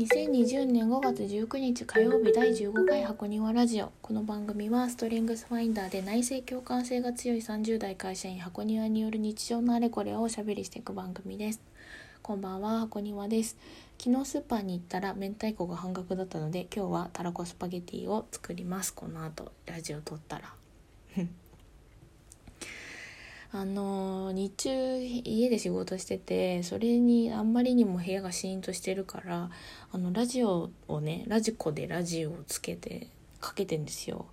2020年5月19日火曜日第15回箱庭ラジオ。この番組はストレングスファインダーで内政共感性が強い30代会社員箱庭による日常のあれこれをおしゃべりしていく番組です。こんばんは箱庭です。昨日スーパーに行ったら明太子が半額だったので今日はたらこスパゲティを作ります。この後ラジオ撮ったら。あの日中家で仕事しててそれにあんまりにも部屋がシーンとしてるからあのラジオをねラジコでラジオをつけてかけてんですよ。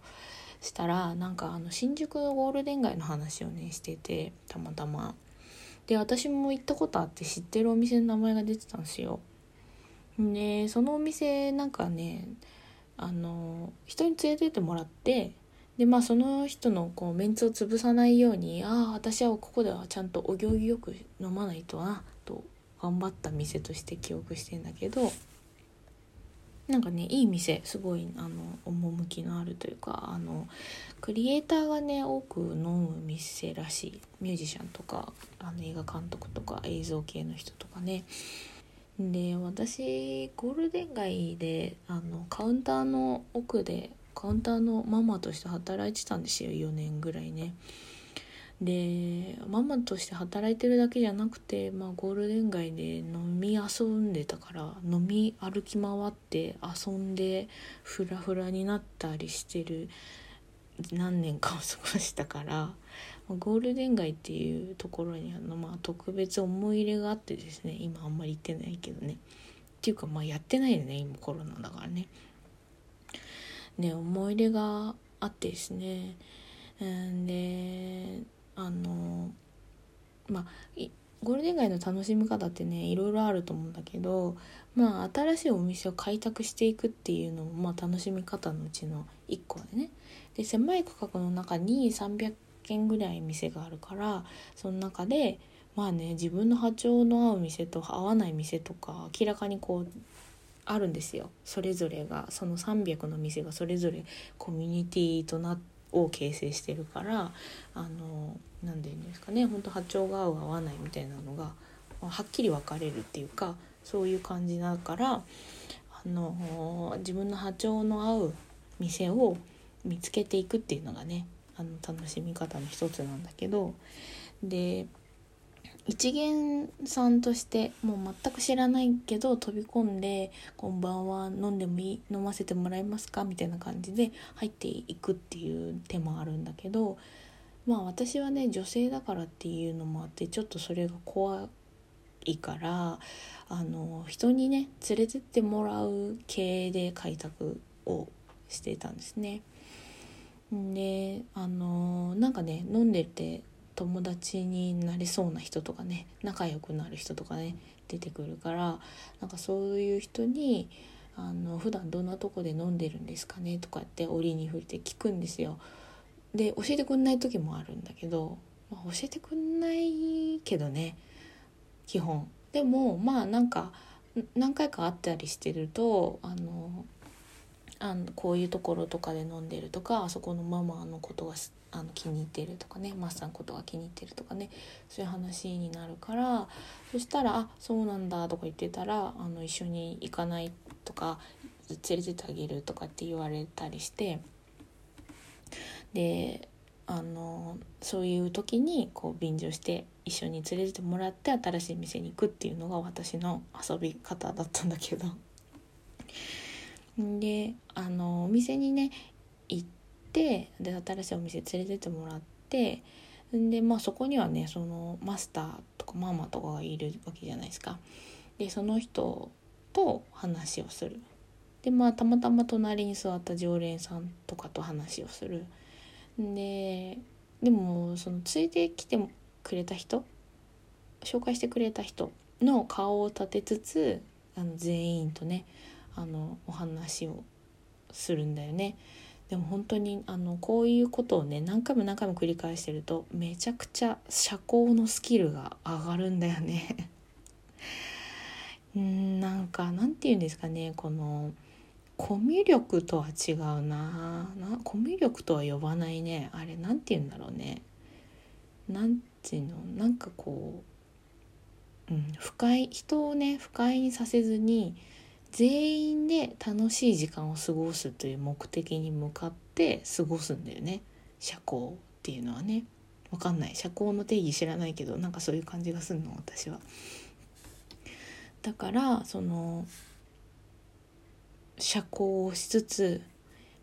したらなんかあの新宿のゴールデン街の話をねしててたまたま。で私も行ったことあって知ってるお店の名前が出てたんですよ。でそのお店なんかねあの人に連れてってもらってでまあその人のこうメンツを潰さないようにああ私はここではちゃんとお行儀よく飲まないとなと頑張った店として記憶してんだけどなんかねいい店すごいあの趣のあるというかあのクリエイターがね多く飲む店らしい。ミュージシャンとかあの映画監督とか映像系の人とかね。で私ゴールデン街であのカウンターの奥でカウンターのママとして働いてたんですよ4年ぐらいね。でママとして働いてるだけじゃなくて、まあ、ゴールデン街で飲み遊んでたから飲み歩き回って遊んでフラフラになったりしてる何年かを過ごしたからゴールデン街っていうところにあの、まあ、特別思い入れがあってですね今あんまり行ってないけどねっていうかまあやってないよね今コロナだからね。ね思い出があってですね。であのまあゴールデン街の楽しみ方ってねいろいろあると思うんだけどまあ新しいお店を開拓していくっていうのも、まあ、楽しみ方のうちの1個でね。で狭い区画の中に300軒ぐらい店があるからその中でまあね自分の波長の合う店と合わない店とか明らかにこうあるんですよ。それぞれがその300の店がそれぞれコミュニティとなを形成してるからあの何て言うんですかね本当波長が合う合わないみたいなのがはっきり分かれるっていうかそういう感じだからあの自分の波長の合う店を見つけていくっていうのがねあの楽しみ方の一つなんだけどで一元さんとしてもう全く知らないけど飛び込んで「こんばんは飲んでもいい飲ませてもらえますか?」みたいな感じで入っていくっていう手もあるんだけどまあ私はね女性だからっていうのもあってちょっとそれが怖いからあの人にね連れてってもらう系で開拓をしてたんですね。であのなんかね飲んでて友達になれそうな人とかね仲良くなる人とかね出てくるからなんかそういう人にあの普段どんなとこで飲んでるんですかねとかって折に触れて聞くんですよ。で教えてくんない時もあるんだけど、まあ、教えてくんないけどね基本。でもまあなんか何回か会ったりしてるとあのあのこういうところとかで飲んでるとかあそこのママのことがあの気に入ってるとかねマスターのことが気に入ってるとかねそういう話になるからそしたら「あそうなんだ」とか言ってたらあの一緒に行かないとか連れてってあげるとかって言われたりしてであのそういう時にこう便乗して一緒に連れてってもらって新しい店に行くっていうのが私の遊び方だったんだけど。であのお店にね行ってで新しいお店連れてってもらってでまあそこにはねそのマスターとかママとかがいるわけじゃないですか。でその人と話をする。でまあたまたま隣に座った常連さんとかと話をする。ででもそのついてきてくれた人紹介してくれた人の顔を立てつつあの全員とねあのお話をするんだよね。でも本当にあのこういうことをね何回も何回も繰り返してるとめちゃくちゃ社交のスキルが上がるんだよね。うんなんかなんて言うんですかねこのコミュ力とは違うな。なコミュ力とは呼ばないね。あれなんて言うんだろうね。なんていうの？なんかこう、うん、不快人をね不快にさせずに全員で楽しい時間を過ごすという目的に向かって過ごすんだよね。社交っていうのはね。わかんない。社交の定義知らないけどなんかそういう感じがするの私は。だからその社交をしつつ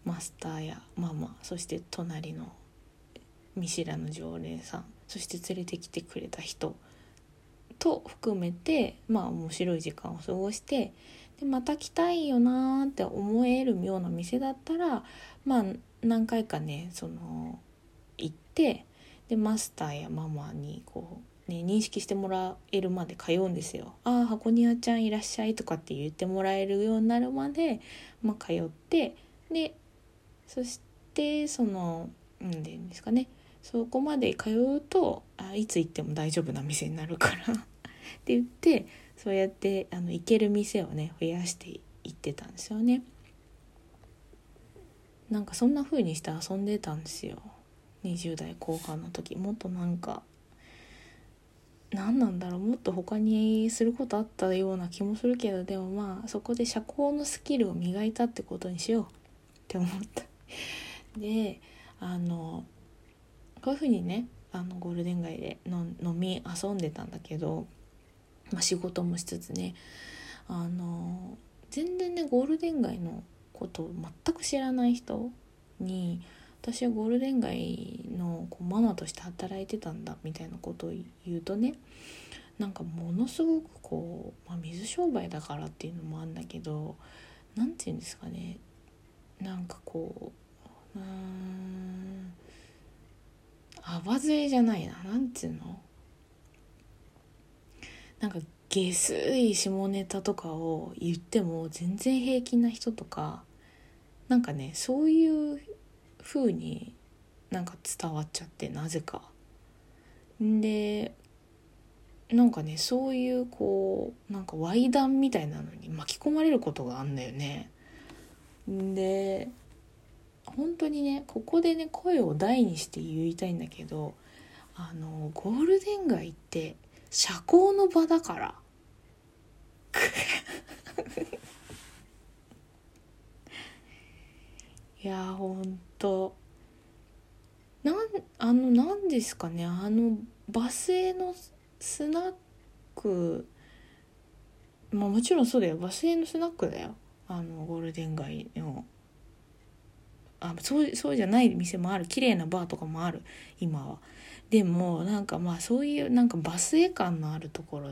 マスターやママそして隣の見知らぬ常連さんそして連れてきてくれた人と含めてまあ面白い時間を過ごしてでまた来たいよなーって思えるような店だったらまあ何回かねその行ってでマスターやママにこう、ね、認識してもらえるまで通うんですよ。ああ箱庭ちゃんいらっしゃいとかって言ってもらえるようになるまで、まあ、通ってでそしてその何て言うんですかねそこまで通うとあいつ行っても大丈夫な店になるから って言ってそうやってあの行ける店をね増やしていってたんですよね。なんかそんな風にして遊んでたんですよ。20代後半の時。もっとなんか何なんだろう。もっと他にすることあったような気もするけどでもまあそこで社交のスキルを磨いたってことにしようって思った。であのこういうふうにねあのゴールデン街での飲み遊んでたんだけど、まあ、仕事もしつつねあの全然ねゴールデン街のことを全く知らない人に私はゴールデン街のこうママとして働いてたんだみたいなことを言うとねなんかものすごくこう、まあ、水商売だからっていうのもあんだけど何て言うんですかねなんかこううんあばずれじゃないななんていうの？なんか下水下ネタとかを言っても全然平気な人とかなんかねそういう風になんか伝わっちゃってなぜか。でなんかねそういうこうなんかイ談みたいなのに巻き込まれることがあんだよね。で本当にねここでね声を大にして言いたいんだけどあのゴールデン街って社交の場だから。いやほんと。なんあの何ですかね。あのバスへのスナック。まあもちろんそうだよ。バスへのスナックだよ。あのゴールデン街の。あそうそうじゃない店もある。綺麗なバーとかもある。今は。でもなんかまあそういうなんかバスへ感のあるところ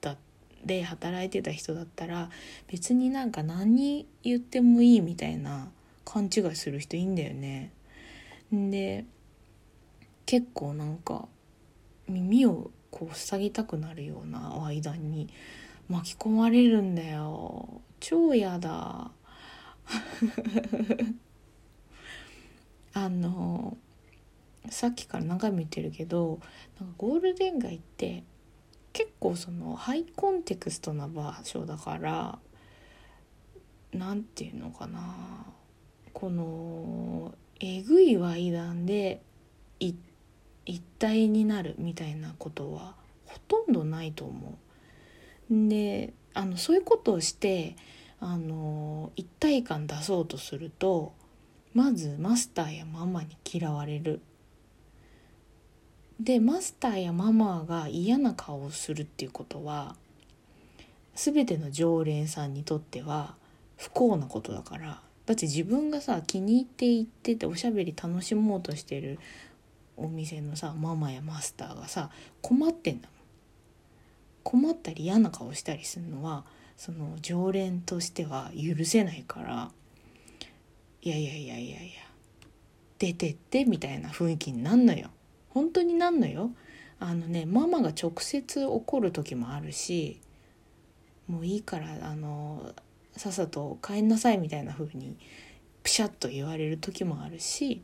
だで働いてた人だったら別になんか何言ってもいいみたいな勘違いする人いいんだよね。で結構なんか耳をこう塞ぎたくなるような間に巻き込まれるんだよ。超やだ。あのさっきから何回も言ってるけどなんかゴールデン街って結構そのハイコンテクストな場所だから何て言うのかなこのえぐいイ談で一体になるみたいなことはほとんどないと思う。であのそういうことをしてあの一体感出そうとするとまずマスターやママに嫌われる。でマスターやママが嫌な顔をするっていうことは全ての常連さんにとっては不幸なことだから。だって自分がさ気に入って行ってておしゃべり楽しもうとしてるお店のさママやマスターがさ困ってんだもん。困ったり嫌な顔したりするのはその常連としては許せないから。いやいやいやいやいや。出てってみたいな雰囲気になんのよ。本当になんのよ。あのねママが直接怒る時もあるしもういいからあのさっさと帰んなさいみたいな風にピシャッと言われる時もあるし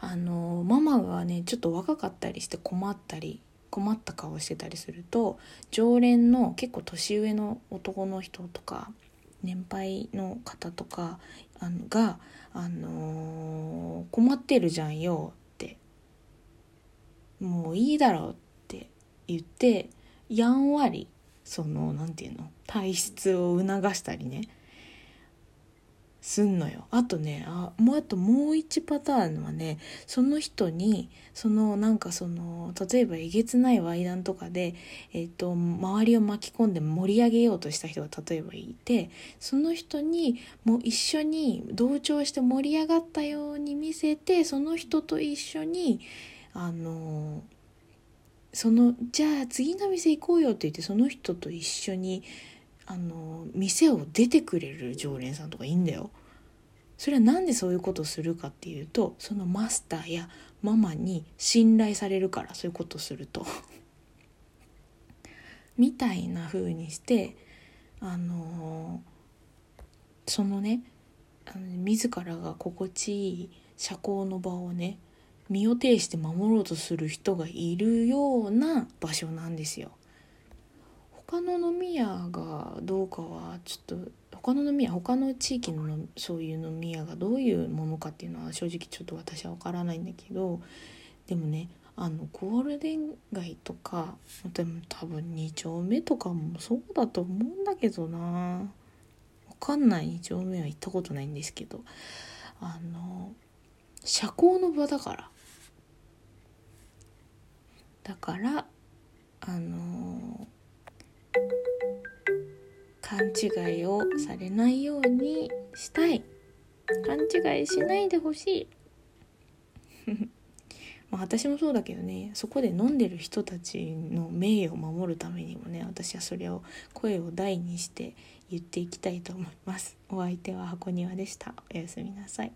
あのママがねちょっと若かったりして困ったり困った顔してたりすると常連の結構年上の男の人とか年配の方とかあのが、あのー、困ってるじゃんよって。もういいだろうって言ってやんわりその何て言うの体質を促したりね。すんのよ。あとねあもうあともう1パターンはねその人にそのなんかその例えばえげつないイ談とかで、えーと、周りを巻き込んで盛り上げようとした人が例えばいてその人にもう一緒に同調して盛り上がったように見せてその人と一緒にあのそのじゃあ次の店行こうよって言ってその人と一緒にあの店を出てくれる常連さんとかいいんだよ。それは何でそういうことをするかっていうとそのマスターやママに信頼されるからそういうことをすると みたいな風にしてあのそのねあの自らが心地いい社交の場をね身を挺して守ろうとする人がいるような場所なんですよ。他の飲み屋がどうかはちょっと他の飲み屋他の地域のそういう飲み屋がどういうものかっていうのは正直ちょっと私は分からないんだけどでもねあのゴールデン街とかでも多分2丁目とかもそうだと思うんだけどな。分かんない。2丁目は行ったことないんですけど。あの社交の場だから。だからあの勘違いをされないようにしたい。勘違いしないでほしい。まあ私もそうだけどね。そこで飲んでる人たちの名誉を守るためにもね私はそれを声を大にして言っていきたいと思います。お相手は箱庭でした。おやすみなさい。